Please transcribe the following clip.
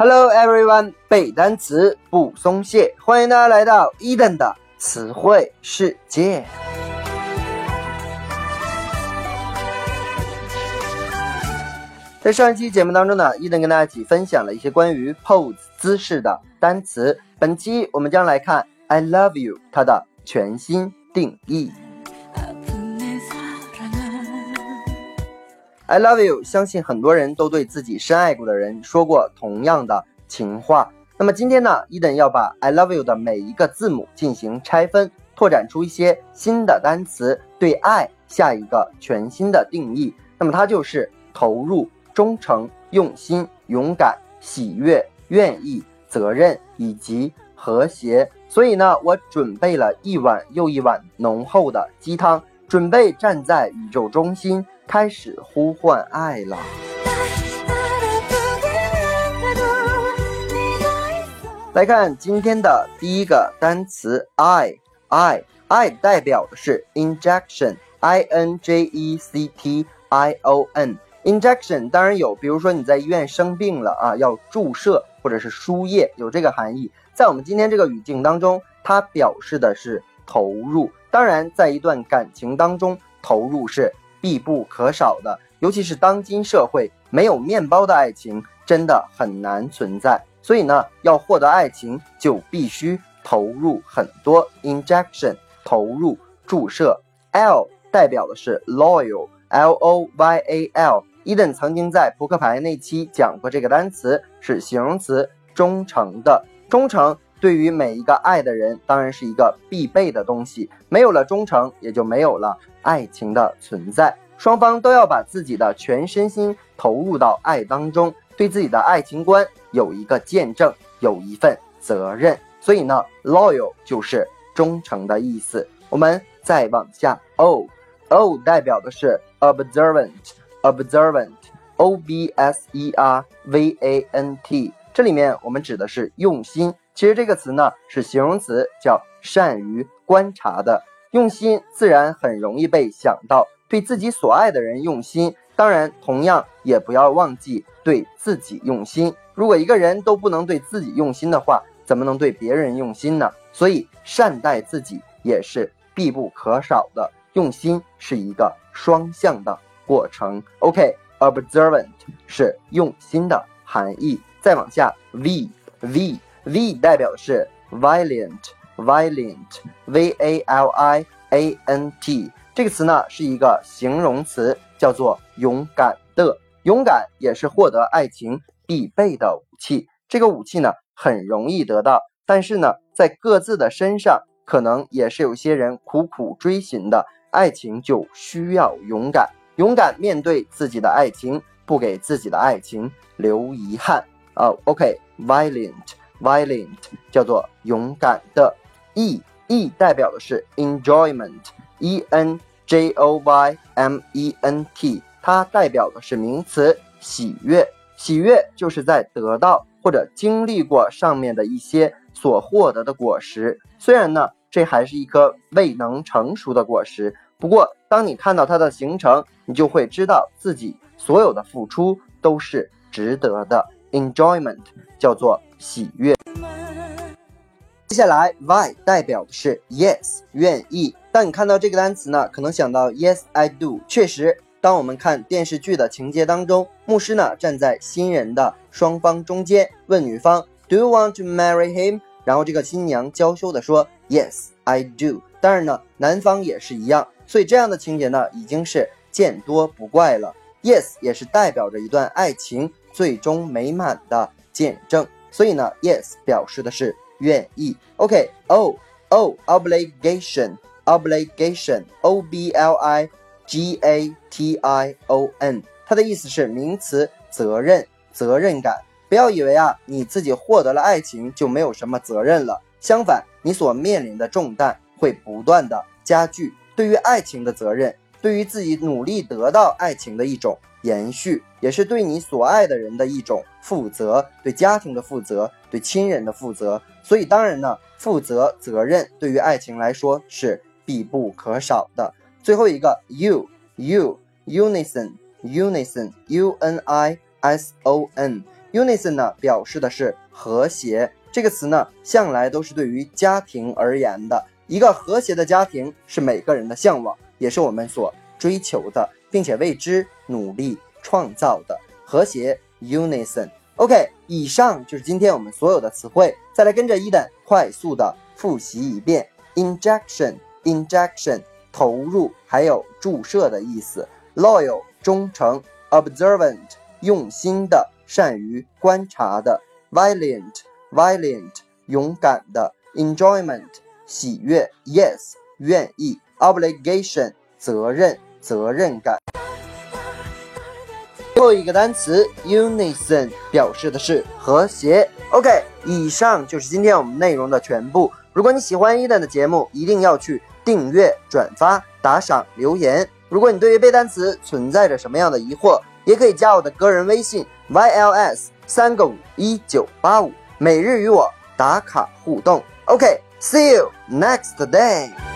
Hello everyone，背单词不松懈，欢迎大家来到伊登的词汇世界。在上一期节目当中呢，伊登跟大家一起分享了一些关于 pose 姿势的单词。本期我们将来看 I love you 它的全新定义。I love you，相信很多人都对自己深爱过的人说过同样的情话。那么今天呢，伊登要把 I love you 的每一个字母进行拆分，拓展出一些新的单词，对爱下一个全新的定义。那么它就是投入、忠诚、用心、勇敢、喜悦、愿意、责任以及和谐。所以呢，我准备了一碗又一碗浓厚的鸡汤，准备站在宇宙中心。开始呼唤爱了。来看今天的第一个单词，I，I，I 代表的是 injection，I N J E C T I O N，injection 当然有，比如说你在医院生病了啊，要注射或者是输液，有这个含义。在我们今天这个语境当中，它表示的是投入。当然，在一段感情当中，投入是。必不可少的，尤其是当今社会，没有面包的爱情真的很难存在。所以呢，要获得爱情，就必须投入很多 injection，投入注射。L 代表的是 loyal，L O Y A L。伊登曾经在扑克牌那期讲过这个单词，是形容词，忠诚的。忠诚对于每一个爱的人，当然是一个必备的东西。没有了忠诚，也就没有了。爱情的存在，双方都要把自己的全身心投入到爱当中，对自己的爱情观有一个见证，有一份责任。所以呢，loyal 就是忠诚的意思。我们再往下，o，o 代表的是 observant，observant，o b s e r v a n t，这里面我们指的是用心。其实这个词呢是形容词，叫善于观察的。用心自然很容易被想到，对自己所爱的人用心，当然同样也不要忘记对自己用心。如果一个人都不能对自己用心的话，怎么能对别人用心呢？所以善待自己也是必不可少的。用心是一个双向的过程。OK，observant 是用心的含义。再往下，v v v 代表的是 violent。Violent，V A L I A N T 这个词呢是一个形容词，叫做勇敢的。勇敢也是获得爱情必备的武器。这个武器呢很容易得到，但是呢在各自的身上可能也是有些人苦苦追寻的。爱情就需要勇敢，勇敢面对自己的爱情，不给自己的爱情留遗憾啊。OK，violent Violent 叫做勇敢的。e e 代表的是 enjoyment，e n j o y m e n t，它代表的是名词喜悦。喜悦就是在得到或者经历过上面的一些所获得的果实。虽然呢，这还是一颗未能成熟的果实，不过当你看到它的形成，你就会知道自己所有的付出都是值得的。Enjoyment 叫做喜悦。接下来，y 代表的是 yes，愿意。当你看到这个单词呢，可能想到 yes I do。确实，当我们看电视剧的情节当中，牧师呢站在新人的双方中间，问女方 Do you want to marry him？然后这个新娘娇羞的说 Yes I do。当然呢，男方也是一样。所以这样的情节呢，已经是见多不怪了。Yes 也是代表着一段爱情最终美满的见证。所以呢，Yes 表示的是。愿意，OK，O O obligation obligation O B L I G A T I O N，它的意思是名词，责任，责任感。不要以为啊，你自己获得了爱情就没有什么责任了，相反，你所面临的重担会不断的加剧。对于爱情的责任，对于自己努力得到爱情的一种延续，也是对你所爱的人的一种负责，对家庭的负责，对亲人的负责。所以当然呢，负责责任对于爱情来说是必不可少的。最后一个，you you unison unison u n i s o n Unison 呢表示的是和谐。这个词呢向来都是对于家庭而言的。一个和谐的家庭是每个人的向往，也是我们所追求的，并且为之努力创造的和谐。Unison。OK，以上就是今天我们所有的词汇。再来跟着伊登快速的复习一遍：injection，injection，投入，还有注射的意思；loyal，忠诚；observant，用心的，善于观察的；violent，violent，勇敢的；enjoyment，喜悦；yes，愿意；obligation，责任，责任感。最后一个单词 unison 表示的是和谐。OK，以上就是今天我们内容的全部。如果你喜欢伊登的节目，一定要去订阅、转发、打赏、留言。如果你对于背单词存在着什么样的疑惑，也可以加我的个人微信 yls 三个五一九八五，每日与我打卡互动。OK，see you next day。